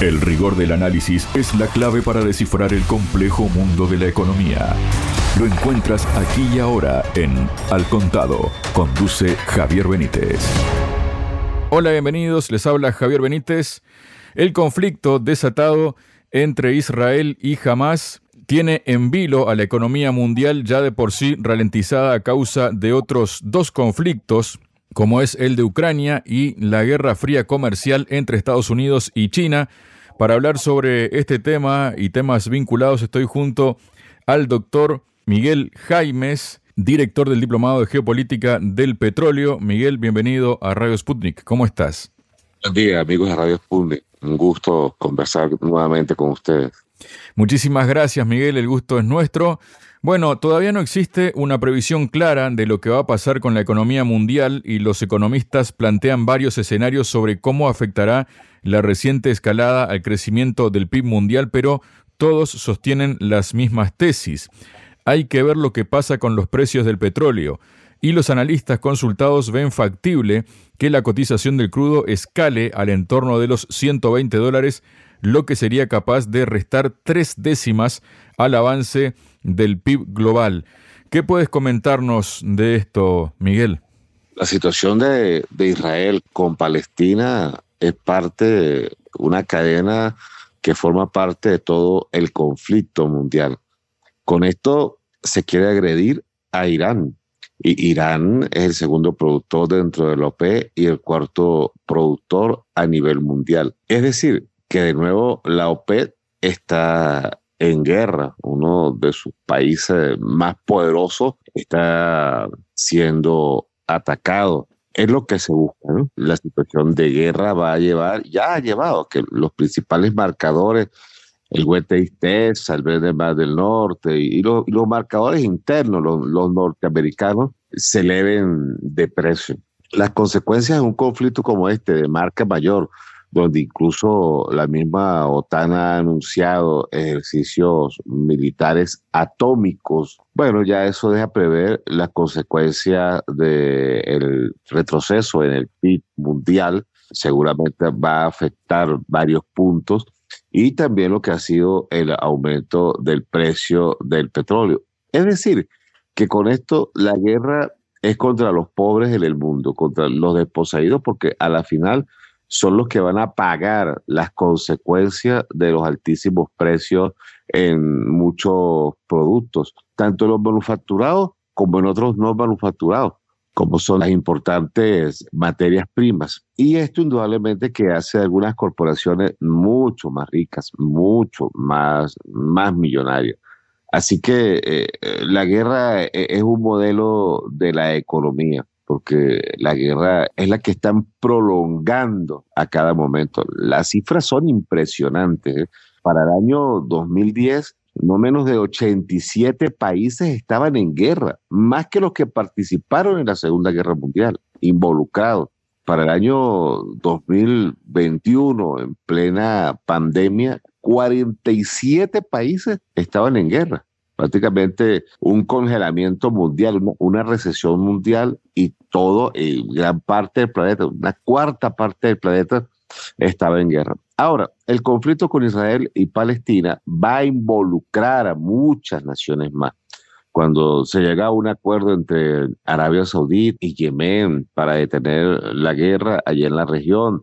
El rigor del análisis es la clave para descifrar el complejo mundo de la economía. Lo encuentras aquí y ahora en Al Contado. Conduce Javier Benítez. Hola, bienvenidos. Les habla Javier Benítez. El conflicto desatado entre Israel y Hamas tiene en vilo a la economía mundial ya de por sí ralentizada a causa de otros dos conflictos, como es el de Ucrania y la guerra fría comercial entre Estados Unidos y China, para hablar sobre este tema y temas vinculados estoy junto al doctor Miguel Jaimes, director del Diplomado de Geopolítica del Petróleo. Miguel, bienvenido a Radio Sputnik. ¿Cómo estás? Buen día, amigos de Radio Sputnik. Un gusto conversar nuevamente con ustedes. Muchísimas gracias, Miguel. El gusto es nuestro. Bueno, todavía no existe una previsión clara de lo que va a pasar con la economía mundial y los economistas plantean varios escenarios sobre cómo afectará la reciente escalada al crecimiento del PIB mundial, pero todos sostienen las mismas tesis. Hay que ver lo que pasa con los precios del petróleo, y los analistas consultados ven factible que la cotización del crudo escale al entorno de los 120 dólares, lo que sería capaz de restar tres décimas al avance del PIB global. ¿Qué puedes comentarnos de esto, Miguel? La situación de, Israel con Palestina es parte de una cadena que forma parte de todo el conflicto mundial. Con esto se quiere agredir a Irán. Y Irán es el segundo productor dentro de la OPE y el cuarto productor a nivel mundial. Es decir, que de nuevo la OPEP está en guerra. Uno de sus países más poderosos está siendo atacado es lo que se busca. La situación de guerra va a llevar, ya ha llevado a que los principales marcadores, el WTIT, el Mar del Norte y, los, marcadores internos, los, los norteamericanos, se eleven de precio. Las consecuencias de un conflicto como este, de marca mayor, donde incluso la misma OTAN ha anunciado ejercicios militares atómicos. Bueno, ya eso deja prever las consecuencias del retroceso en el PIB mundial. Seguramente va a afectar varios puntos y también lo que ha sido el aumento del precio del petróleo. Es decir, que con esto la guerra es contra los pobres en el mundo, contra los desposeídos, porque a la final son los que van a pagar las consecuencias de los altísimos precios en muchos productos, tanto en los manufacturados como en otros no manufacturados, como son las importantes materias primas. Y esto indudablemente que hace algunas corporaciones mucho más ricas, mucho más, más millonarias. Así que eh, la guerra eh, es un modelo de la economía porque la guerra es la que están prolongando a cada momento. Las cifras son impresionantes. ¿eh? Para el año 2010, no menos de 87 países estaban en guerra, más que los que participaron en la Segunda Guerra Mundial, involucrados. Para el año 2021, en plena pandemia, 47 países estaban en guerra prácticamente un congelamiento mundial, una, recesión mundial y todo, y gran parte del planeta, una cuarta parte del planeta estaba en guerra. Ahora, el conflicto con Israel y Palestina va a involucrar a muchas naciones más. Cuando se llega a un acuerdo entre Arabia Saudí y Yemen para detener la guerra allí en la región,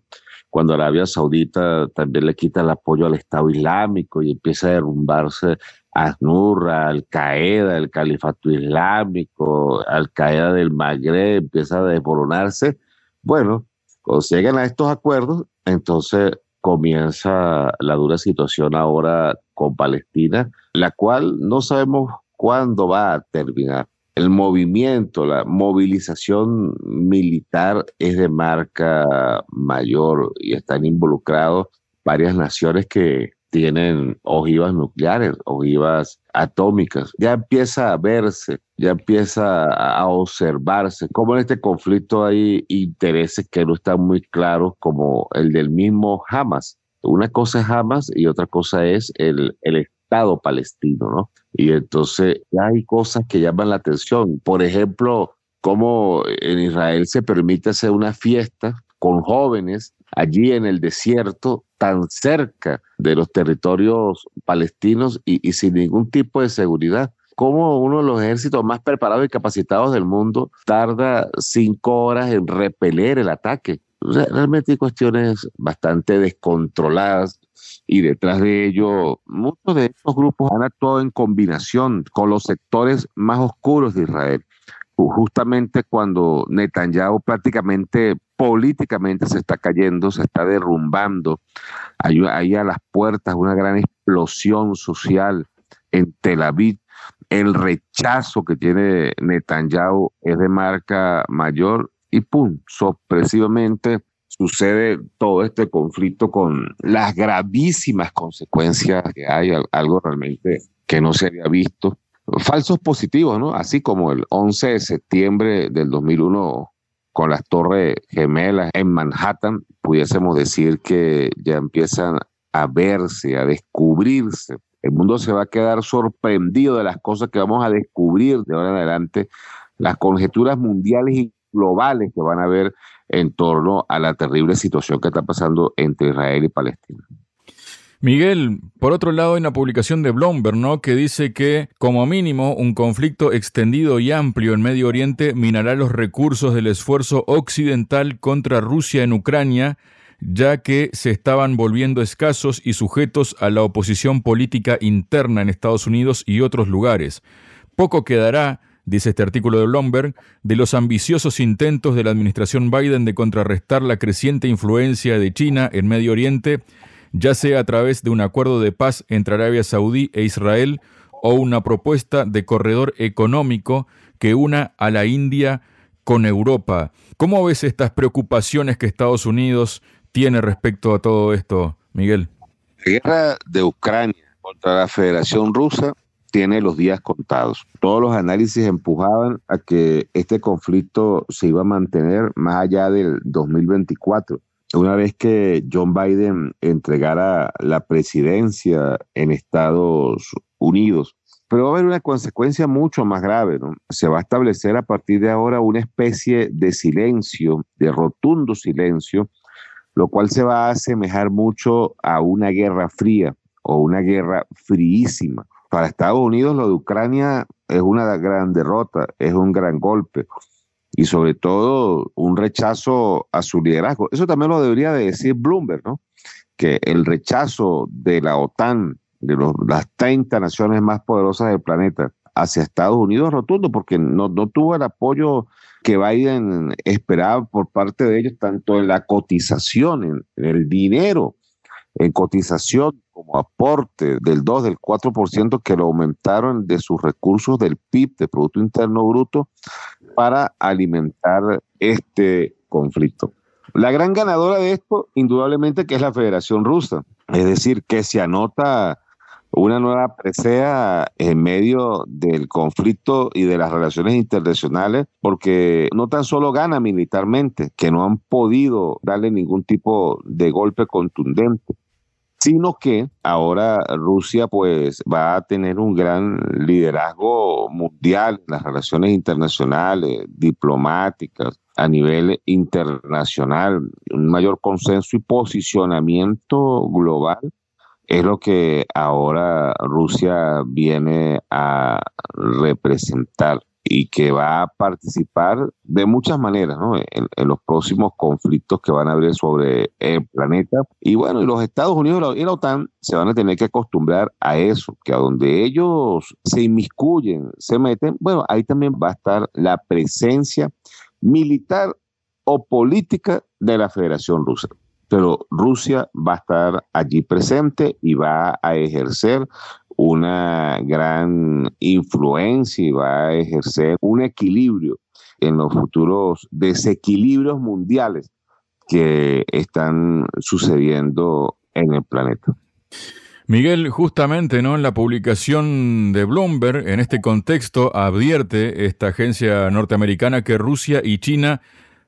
cuando Arabia Saudita también le quita el apoyo al Estado Islámico y empieza a derrumbarse Asnurra, Al Qaeda, el Califato Islámico, Al Qaeda del Magreb empieza a desmoronarse. Bueno, cuando llegan a estos acuerdos, entonces comienza la dura situación ahora con Palestina, la cual no sabemos cuándo va a terminar. El movimiento, la movilización militar es de marca mayor y están involucrados varias naciones que tienen ojivas nucleares, ojivas atómicas. Ya empieza a verse, ya empieza a observarse cómo en este conflicto hay intereses que no están muy claros, como el del mismo Hamas. Una cosa es Hamas y otra cosa es el, el Estado palestino, ¿no? Y entonces ya hay cosas que llaman la atención. Por ejemplo, cómo en Israel se permite hacer una fiesta con jóvenes allí en el desierto, tan cerca de los territorios palestinos y, sin ningún tipo de seguridad. ¿Cómo uno de los ejércitos más preparados y capacitados del mundo tarda cinco horas en repeler el ataque? realmente hay cuestiones bastante descontroladas y detrás de ello muchos de estos grupos han actuado en combinación con los sectores más oscuros de Israel justamente cuando Netanyahu prácticamente políticamente se está cayendo, se está derrumbando, hay, a las puertas una gran explosión social en Tel Aviv, el rechazo que tiene Netanyahu es de marca mayor y pum, sorpresivamente sucede todo este conflicto con las gravísimas consecuencias que hay, algo realmente que no se había visto. Falsos positivos, ¿no? Así como el 11 de septiembre del 2001 con las torres gemelas en Manhattan, pudiésemos decir que ya empiezan a verse, a descubrirse. El mundo se va a quedar sorprendido de las cosas que vamos a descubrir de ahora en adelante, las conjeturas mundiales y globales que van a haber en torno a la terrible situación que está pasando entre Israel y Palestina. Miguel, por otro lado hay una publicación de Bloomberg, ¿no? Que dice que, como mínimo, un conflicto extendido y amplio en Medio Oriente minará los recursos del esfuerzo occidental contra Rusia en Ucrania, ya que se estaban volviendo escasos y sujetos a la oposición política interna en Estados Unidos y otros lugares. Poco quedará, dice este artículo de Bloomberg, de los ambiciosos intentos de la administración Biden de contrarrestar la creciente influencia de China en Medio Oriente ya sea a través de un acuerdo de paz entre Arabia Saudí e Israel o una propuesta de corredor económico que una a la India con Europa. ¿Cómo ves estas preocupaciones que Estados Unidos tiene respecto a todo esto, Miguel? La guerra de Ucrania contra la Federación Rusa tiene los días contados. Todos los análisis empujaban a que este conflicto se iba a mantener más allá del 2024 una vez que John Biden entregara la presidencia en Estados Unidos. Pero va a haber una consecuencia mucho más grave, ¿no? Se va a establecer a partir de ahora una especie de silencio, de rotundo silencio, lo cual se va a asemejar mucho a una guerra fría o una guerra fríísima. Para Estados Unidos lo de Ucrania es una gran derrota, es un gran golpe y sobre todo un rechazo a su liderazgo. Eso también lo debería de decir Bloomberg, ¿no? Que el rechazo de la OTAN, de las 30 naciones más poderosas del planeta, hacia Estados Unidos rotundo, porque no, no tuvo el apoyo que Biden esperaba por parte de ellos, tanto en la cotización, en, en el dinero, en cotización como aporte del 2, del 4% que lo aumentaron de sus recursos del PIB, de Producto Interno Bruto, para alimentar este conflicto. La gran ganadora de esto, indudablemente, que es la Federación Rusa, es decir, que se anota una nueva presea en medio del conflicto y de las relaciones internacionales, porque no tan solo gana militarmente, que no han podido darle ningún tipo de golpe contundente, sino que ahora Rusia pues va a tener un gran liderazgo mundial en las relaciones internacionales, diplomáticas, a nivel internacional, un mayor consenso y posicionamiento global es lo que ahora Rusia viene a representar y que va a participar de muchas maneras en, los próximos conflictos que van a haber sobre el planeta. Y bueno, los Estados Unidos y la OTAN se van a tener que acostumbrar a eso, que a donde ellos se inmiscuyen, se meten, bueno, ahí también va a estar la presencia militar o política de la Federación Rusa pero Rusia va a estar allí presente y va a ejercer una gran influencia y va a ejercer un equilibrio en los futuros desequilibrios mundiales que están sucediendo en el planeta. Miguel, justamente ¿no? en la publicación de Bloomberg, en este contexto, advierte esta agencia norteamericana que Rusia y China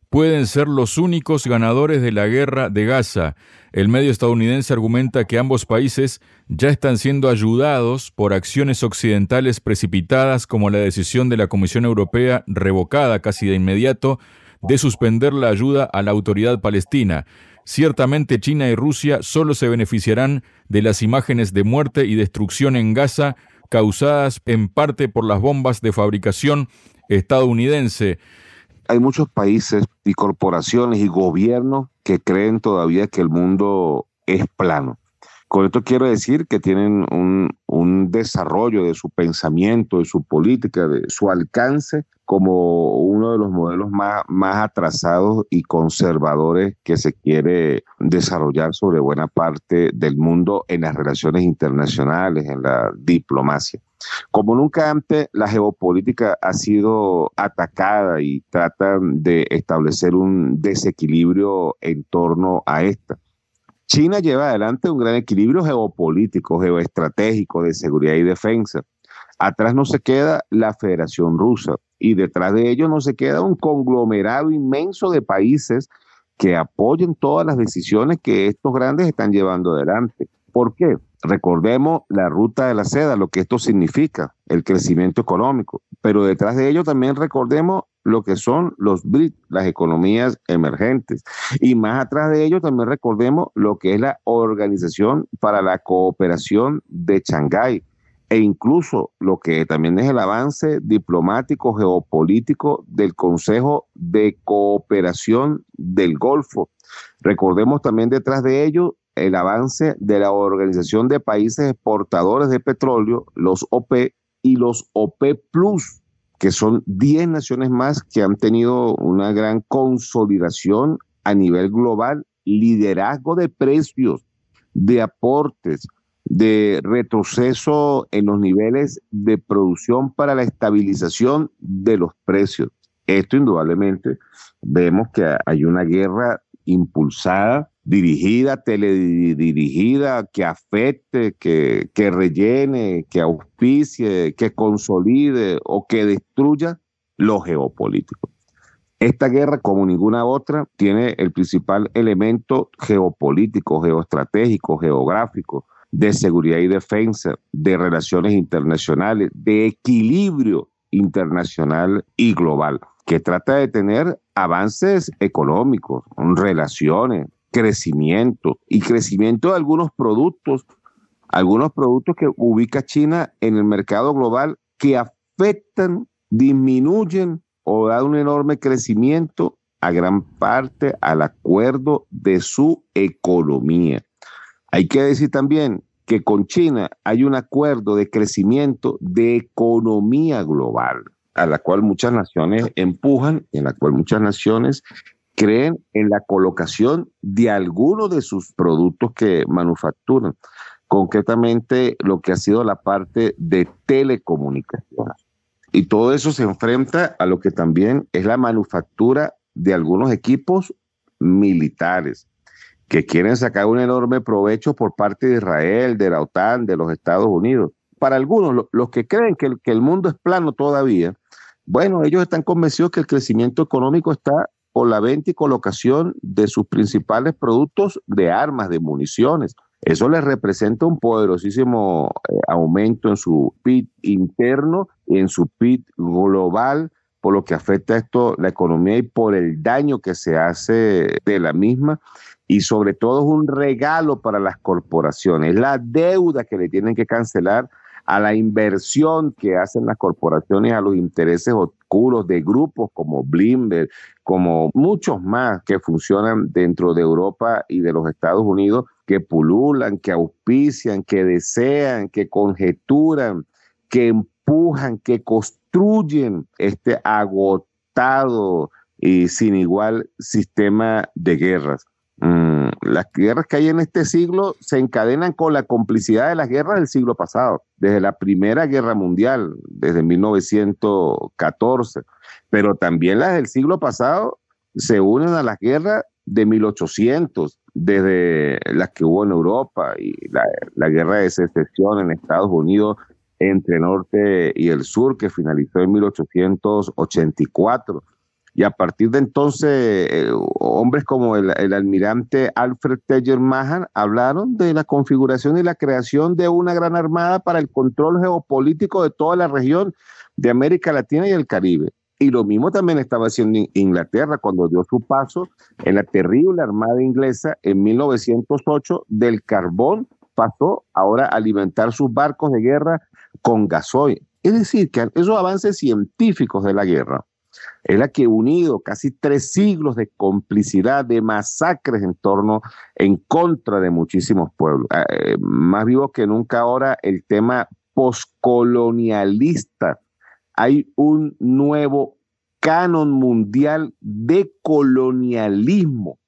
pueden ser los únicos ganadores de la guerra de Gaza. El medio estadounidense argumenta que ambos países ya están siendo ayudados por acciones occidentales precipitadas como la decisión de la Comisión Europea revocada casi de inmediato de suspender la ayuda a la autoridad palestina. Ciertamente China y Rusia solo se beneficiarán de las imágenes de muerte y destrucción en Gaza causadas en parte por las bombas de fabricación estadounidense. Hay muchos países y corporaciones y gobiernos que creen todavía que el mundo es plano. Con esto quiero decir que tienen un, desarrollo de su pensamiento, de su política, de su alcance como uno de los modelos más, más atrasados y conservadores que se quiere desarrollar sobre buena parte del mundo en las relaciones internacionales, en la diplomacia. Como nunca antes, la geopolítica ha sido atacada y tratan de establecer un desequilibrio en torno a esta. China lleva adelante un gran equilibrio geopolítico, geoestratégico, de seguridad y defensa. Atrás no se queda la Federación Rusa y detrás de ello no se queda un conglomerado inmenso de países que apoyen todas las decisiones que estos grandes están llevando adelante. ¿Por qué? Recordemos la ruta de la seda, lo que esto significa, el crecimiento económico, pero detrás de ello también recordemos lo que son los BRIC, las economías emergentes. Y más atrás de ello también recordemos lo que es la Organización para la Cooperación de Shanghái e incluso lo que también es el avance diplomático geopolítico del Consejo de Cooperación del Golfo. Recordemos también detrás de ello el avance de la Organización de Países Exportadores de Petróleo, los OP y los OP Plus, que son 10 naciones más que han tenido una gran consolidación a nivel global, liderazgo de precios, de aportes, de retroceso en los niveles de producción para la estabilización de los precios. Esto indudablemente vemos que hay una guerra impulsada, dirigida, teledirigida, que afecte, que, que rellene, que auspicie, que consolide o que destruya lo geopolítico. Esta guerra, como ninguna otra, tiene el principal elemento geopolítico, geoestratégico, geográfico, de seguridad y defensa, de relaciones internacionales, de equilibrio internacional y global, que trata de tener avances económicos, relaciones, crecimiento y crecimiento de algunos productos, algunos productos que ubica China en el mercado global que afectan, disminuyen o dan un enorme crecimiento a gran parte al acuerdo de su economía. Hay que decir también que con China hay un acuerdo de crecimiento de economía global, a la cual muchas naciones empujan, en la cual muchas naciones creen en la colocación de algunos de sus productos que manufacturan, concretamente lo que ha sido la parte de telecomunicaciones. Y todo eso se enfrenta a lo que también es la manufactura de algunos equipos militares que quieren sacar un enorme provecho por parte de Israel, de la OTAN, de los Estados Unidos. Para algunos, los que creen que el, que el mundo es plano todavía, bueno, ellos están convencidos que el crecimiento económico está por la venta y colocación de sus principales productos de armas, de municiones. Eso les representa un poderosísimo eh, aumento en su PIB interno y en su PIB global, por lo que afecta esto la economía y por el daño que se hace de la misma y sobre todo es un regalo para las corporaciones, la deuda que le tienen que cancelar a la inversión que hacen las corporaciones, a los intereses oscuros de grupos como Bloomberg, como muchos más que funcionan dentro de Europa y de los Estados Unidos, que pululan, que auspician, que desean, que conjeturan, que empujan, que construyen este agotado y sin igual sistema de guerras. Mm, las guerras que hay en este siglo se encadenan con la complicidad de las guerras del siglo pasado, desde la Primera Guerra Mundial, desde 1914, pero también las del siglo pasado se unen a las guerras de 1800, desde las que hubo en Europa y la, la guerra de secesión en Estados Unidos entre el norte y el sur, que finalizó en 1884 y a partir de entonces, eh, hombres como el, almirante Alfred Teller Mahan hablaron de la configuración y la creación de una gran armada para el control geopolítico de toda la región de América Latina y el Caribe. Y lo mismo también estaba haciendo Inglaterra cuando dio su paso en la terrible Armada inglesa en 1908 del carbón pasó ahora a alimentar sus barcos de guerra con gasoil. Es decir, que esos avances científicos de la guerra es la que unido casi tres siglos de complicidad, de masacres en torno, en contra de muchísimos pueblos. Eh, más vivo que nunca ahora el tema postcolonialista. Hay un nuevo canon mundial de colonialismo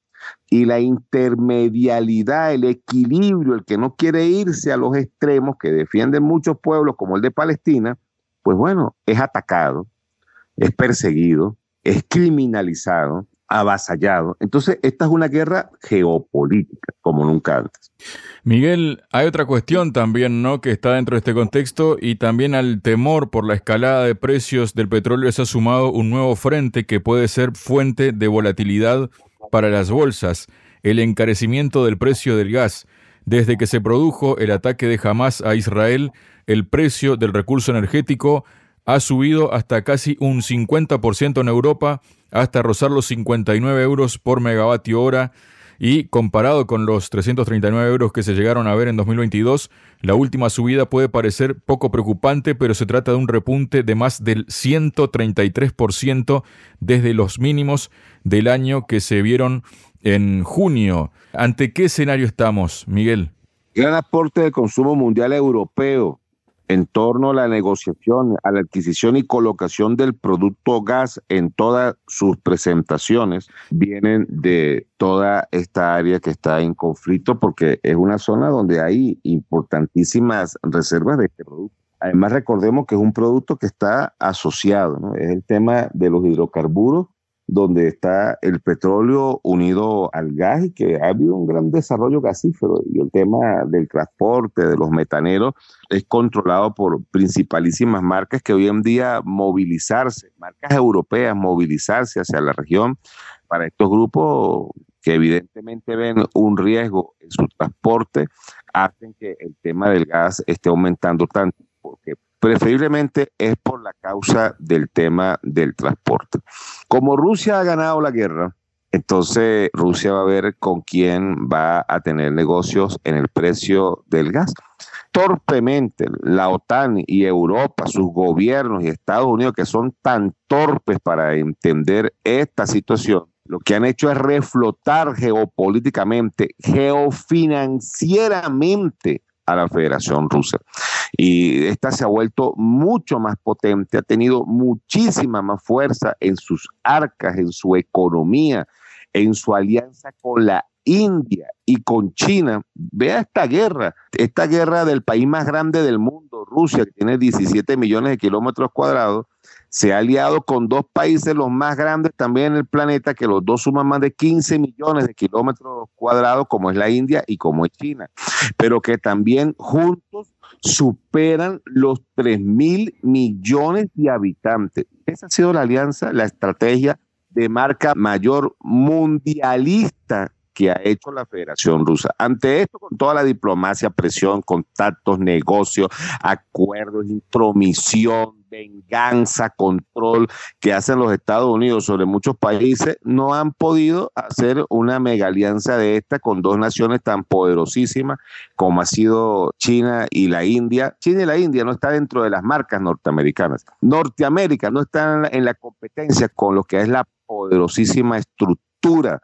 y la intermedialidad, el equilibrio, el que no quiere irse a los extremos que defienden muchos pueblos como el de Palestina, pues bueno, es atacado, es perseguido, es criminalizado, avasallado. Entonces, esta es una guerra geopolítica, como nunca antes. Miguel, hay otra cuestión también, ¿no? Que está dentro de este contexto y también al temor por la escalada de precios del petróleo se ha sumado un nuevo frente que puede ser fuente de volatilidad para las bolsas, el encarecimiento del precio del gas. Desde que se produjo el ataque de Hamas a Israel, el precio del recurso energético ha subido hasta casi un 50% en Europa, hasta rozar los 59 euros por megavatio hora. Y comparado con los 339 euros que se llegaron a ver en 2022, la última subida puede parecer poco preocupante, pero se trata de un repunte de más del 133% desde los mínimos del año que se vieron en junio. ¿Ante qué escenario estamos, Miguel? Gran aporte de consumo mundial europeo en torno a la negociación, a la adquisición y colocación del producto gas en todas sus presentaciones, vienen de toda esta área que está en conflicto porque es una zona donde hay importantísimas reservas de este producto. Además, recordemos que es un producto que está asociado, es el tema de los hidrocarburos donde está el petróleo unido al gas y que ha habido un gran desarrollo gasífero. Y el tema del transporte, de los metaneros, es controlado por principalísimas marcas que hoy en día movilizarse, marcas europeas movilizarse hacia la región para estos grupos que evidentemente ven un riesgo en su transporte, hacen que el tema del gas esté aumentando tanto, porque preferiblemente es por la causa del tema del transporte. Como Rusia ha ganado la guerra, entonces Rusia va a ver con quién va a tener negocios en el precio del gas. Torpemente, la OTAN y Europa, sus gobiernos y Estados Unidos, que son tan torpes para entender esta situación, lo que han hecho es reflotar geopolíticamente, geofinancieramente a la Federación Rusa. Y esta se ha vuelto mucho más potente, ha tenido muchísima más fuerza en sus arcas, en su economía, en su alianza con la India y con China. Vea esta guerra, esta guerra del país más grande del mundo, Rusia, que tiene 17 millones de kilómetros cuadrados, se ha aliado con dos países los más grandes también en el planeta, que los dos suman más de 15 millones de kilómetros cuadrados, como es la India y como es China, pero que también juntos superan los 3 mil millones de habitantes. Esa ha sido la alianza, la estrategia de marca mayor mundialista que ha hecho la Federación Rusa. Ante esto, con toda la diplomacia, presión, contactos, negocios, acuerdos, intromisión, venganza, control que hacen los Estados Unidos sobre muchos países, no han podido hacer una mega alianza de esta con dos naciones tan poderosísimas como ha sido China y la India. China y la India no están dentro de las marcas norteamericanas. Norteamérica no está en la competencia con lo que es la poderosísima estructura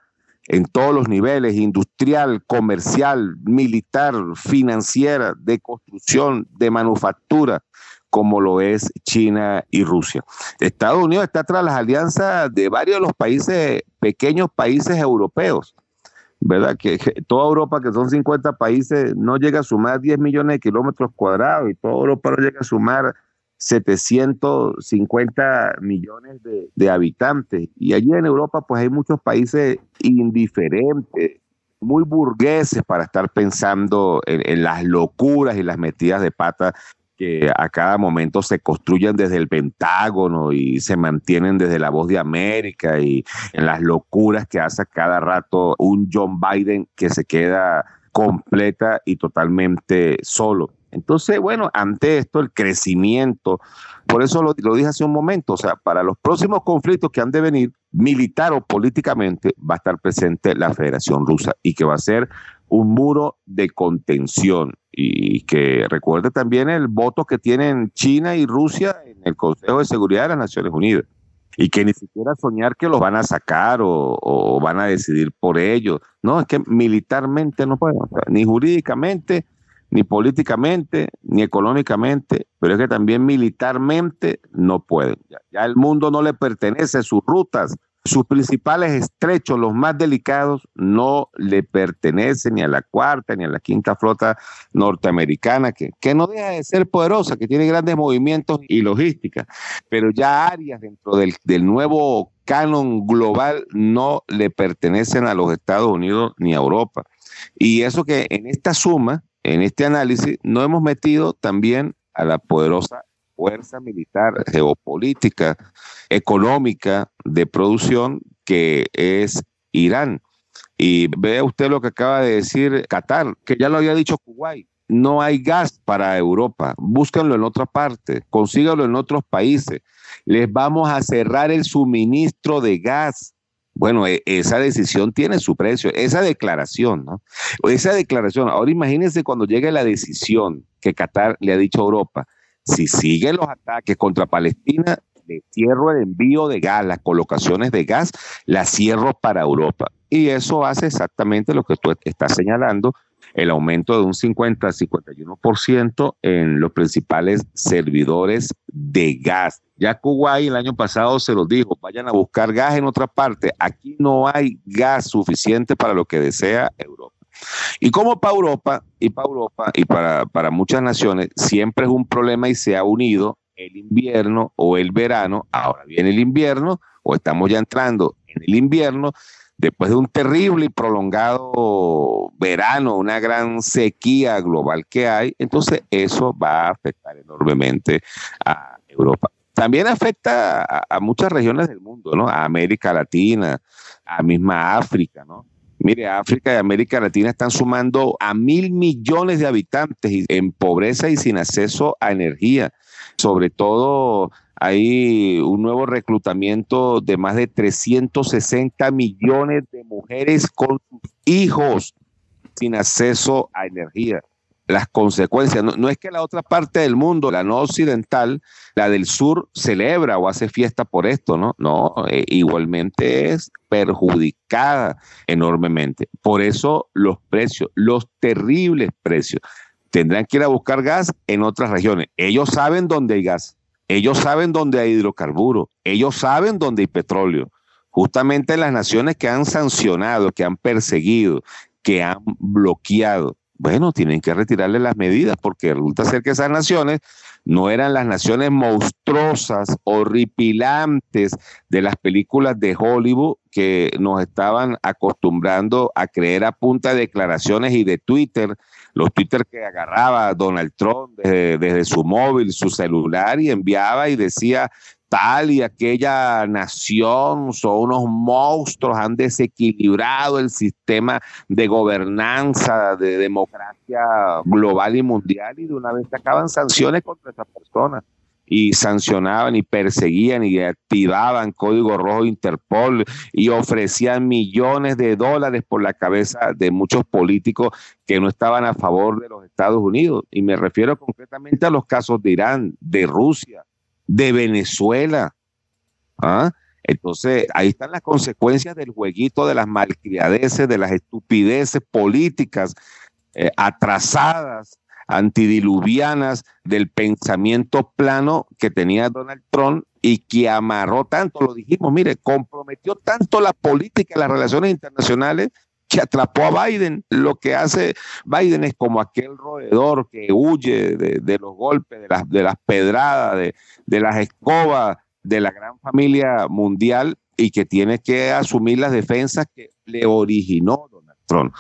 en todos los niveles, industrial, comercial, militar, financiera, de construcción, de manufactura, como lo es China y Rusia. Estados Unidos está tras las alianzas de varios de los países, pequeños países europeos. ¿Verdad? Que, toda Europa, que son 50 países, no llega a sumar 10 millones de kilómetros cuadrados y toda Europa no llega a sumar 750 millones de, habitantes. Y allí en Europa pues hay muchos países indiferentes, muy burgueses para estar pensando en, las locuras y las metidas de pata que a cada momento se construyen desde el Pentágono y se mantienen desde la voz de América y en las locuras que hace cada rato un John Biden que se queda completa y totalmente solo. Entonces, bueno, ante esto, el crecimiento, por eso lo, dije hace un momento, o sea, para los próximos conflictos que han de venir, militar o políticamente, va a estar presente la Federación Rusa y que va a ser un muro de contención. Y que recuerde también el voto que tienen China y Rusia en el Consejo de Seguridad de las Naciones Unidas y que ni siquiera soñar que los van a sacar o, van a decidir por ellos. No, es que militarmente no pueden, ni jurídicamente, ni políticamente, ni económicamente, pero es que también militarmente no pueden. Ya, el mundo no le pertenece, sus rutas, sus principales estrechos, los más delicados, no le pertenecen ni a la cuarta ni a la quinta flota norteamericana, que, que no deja de ser poderosa, que tiene grandes movimientos y logística, pero ya áreas dentro del, del nuevo canon global no le pertenecen a los Estados Unidos ni a Europa. Y eso que en esta suma, en este análisis, no hemos metido también a la poderosa fuerza militar, geopolítica, económica de producción que es Irán. Y vea usted lo que acaba de decir Qatar, que ya lo había dicho Kuwait. No hay gas para Europa. Búsquenlo en otra parte, consíganlo en otros países. Les vamos a cerrar el suministro de gas. Bueno, e, esa decisión tiene su precio, esa declaración, ¿no? Esa declaración, ahora imagínense cuando llegue la decisión que Qatar le ha dicho a Europa, si siguen los ataques contra Palestina, le cierro el envío de gas, las colocaciones de gas, las cierro para Europa. Y eso hace exactamente lo que tú estás señalando, el aumento de un 50 51% en los principales servidores de gas. Ya Kuwait el año pasado se los dijo, vayan a buscar gas en otra parte. Aquí no hay gas suficiente para lo que desea Europa. Y como para Europa y para Europa y para, para muchas naciones siempre es un problema y se ha unido el invierno o el verano, ahora viene el invierno o estamos ya entrando en el invierno, después de un terrible y prolongado verano, una gran sequía global que hay, entonces eso va a afectar enormemente a Europa. También afecta a, muchas regiones del mundo, ¿no? A América Latina, a misma África, ¿no? Mire, África y América Latina están sumando a mil millones de habitantes en pobreza y sin acceso a energía. Sobre todo hay un nuevo reclutamiento de más de 360 millones de mujeres con hijos sin acceso a energía las consecuencias. No, es que la otra parte del mundo, la no occidental, la del sur, celebra o hace fiesta por esto, ¿no? No, eh, igualmente es perjudicada enormemente. Por eso los precios, los terribles precios, tendrán que ir a buscar gas en otras regiones. Ellos saben dónde hay gas, ellos saben dónde hay hidrocarburos, ellos saben dónde hay petróleo. Justamente las naciones que han sancionado, que han perseguido, que han bloqueado bueno, tienen que retirarle las medidas porque resulta ser que esas naciones no eran las naciones monstruosas, horripilantes de las películas de Hollywood que nos estaban acostumbrando a creer a punta de declaraciones y de Twitter, los Twitter que agarraba Donald Trump desde, desde su móvil, su celular y enviaba y decía tal y aquella nación son unos monstruos, han desequilibrado el sistema de gobernanza, de democracia global y mundial, y de una vez acaban sanciones contra esas personas. Y sancionaban y perseguían y activaban código rojo Interpol y ofrecían millones de dólares por la cabeza de muchos políticos que no estaban a favor de los Estados Unidos. Y me refiero concretamente a los casos de Irán, de Rusia, de Venezuela. ¿Ah? Entonces, ahí están las consecuencias del jueguito de las malcriadeces, de las estupideces políticas eh, atrasadas, antidiluvianas, del pensamiento plano que tenía Donald Trump y que amarró tanto, lo dijimos, mire, comprometió tanto la política y las relaciones internacionales que atrapó a Biden. Lo que hace Biden es como aquel roedor que huye de, los golpes, de las, de las pedradas, de, de las escobas de la gran familia mundial y que tiene que asumir las defensas que le originó Donald Trump.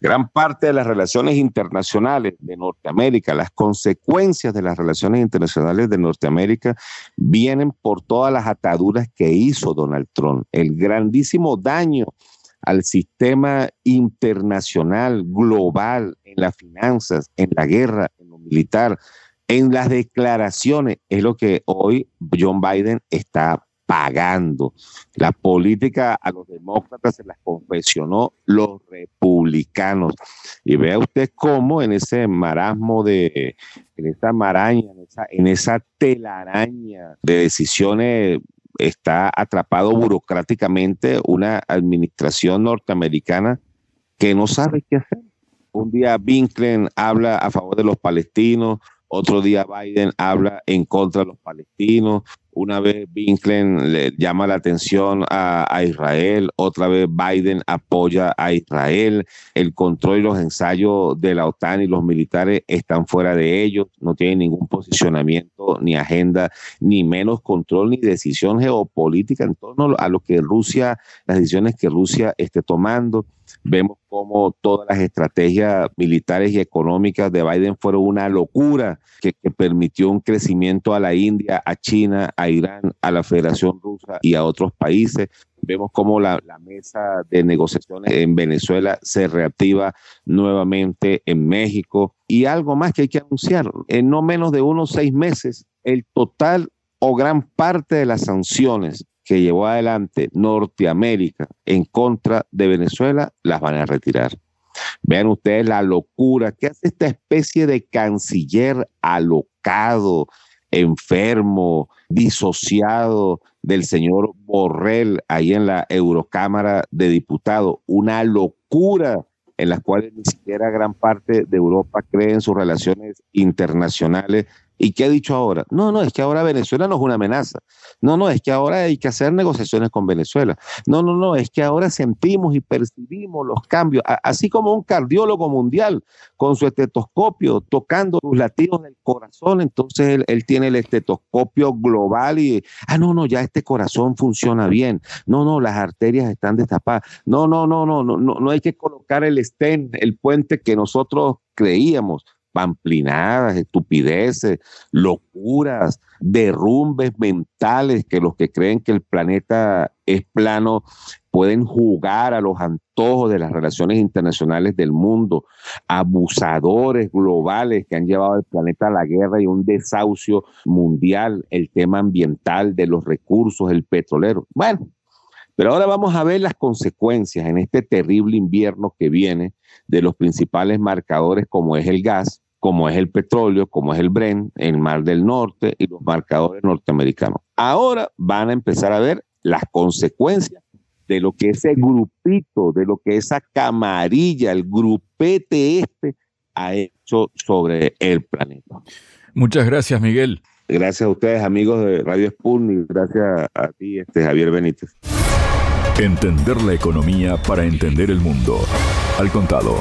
Gran parte de las relaciones internacionales de Norteamérica, las consecuencias de las relaciones internacionales de Norteamérica vienen por todas las ataduras que hizo Donald Trump, el grandísimo daño al sistema internacional, global, en las finanzas, en la guerra, en los militar, en las declaraciones, es lo que hoy John Biden está pagando. La política a los demócratas se las confesionó los republicanos. Y vea usted cómo en ese marasmo de, en esa maraña, en esa, en esa telaraña de decisiones está atrapado burocráticamente una administración norteamericana que no sabe qué hacer. Un día Binklen habla a favor de los palestinos, otro día Biden habla en contra de los palestinos, una vez Binklen le llama la atención a, Israel, otra vez Biden apoya a Israel, el control y los ensayos de la OTAN y los militares están fuera de ellos, no tienen ningún posicionamiento, ni agenda, ni menos control, ni decisión geopolítica en torno a lo que Rusia, las decisiones que Rusia esté tomando. Vemos cómo todas las estrategias militares y económicas de Biden fueron una locura que, permitió un crecimiento a la India, a China, a Irán, a la Federación Rusa y a otros países. Vemos cómo la, la, mesa de negociaciones en Venezuela se reactiva nuevamente en México. Y algo más que hay que anunciar, en no menos de unos seis meses, el total o gran parte de las sanciones que llevó adelante Norteamérica en contra de Venezuela, las van a retirar. Vean ustedes la locura que hace esta especie de canciller alocado, enfermo, disociado del señor Borrell ahí en la Eurocámara de Diputados. Una locura en las cuales ni siquiera gran parte de Europa cree en sus relaciones internacionales ¿Y qué ha dicho ahora? No, no, es que ahora Venezuela no es una amenaza. No, no, es que ahora hay que hacer negociaciones con Venezuela. No, no, no, es que ahora sentimos y percibimos los cambios, así como un cardiólogo mundial con su estetoscopio tocando los latidos del corazón, entonces él, tiene el estetoscopio global y, ah, no, no, ya este corazón funciona bien. No, no, las arterias están destapadas. No, no, no, no, no, no, no hay que colocar el stent, el puente que nosotros creíamos pamplinadas, estupideces, locuras, derrumbes mentales que los que creen que el planeta es plano pueden jugar a los antojos de las relaciones internacionales del mundo, abusadores globales que han llevado al planeta a la guerra y un desahucio mundial, el tema ambiental de los recursos, el petrolero. Bueno, pero ahora vamos a ver las consecuencias en este terrible invierno que viene de los principales marcadores como es el gas, como es el petróleo, como es el Bren, el Mar del Norte y los marcadores norteamericanos. Ahora van a empezar a ver las consecuencias de lo que ese grupito, de lo que esa camarilla, el grupete este ha hecho sobre el planeta. Muchas gracias, Miguel. Gracias a ustedes, amigos de Radio Sputnik. Gracias a ti, este, Javier Benítez. Entender la economía para entender el mundo. Al contado.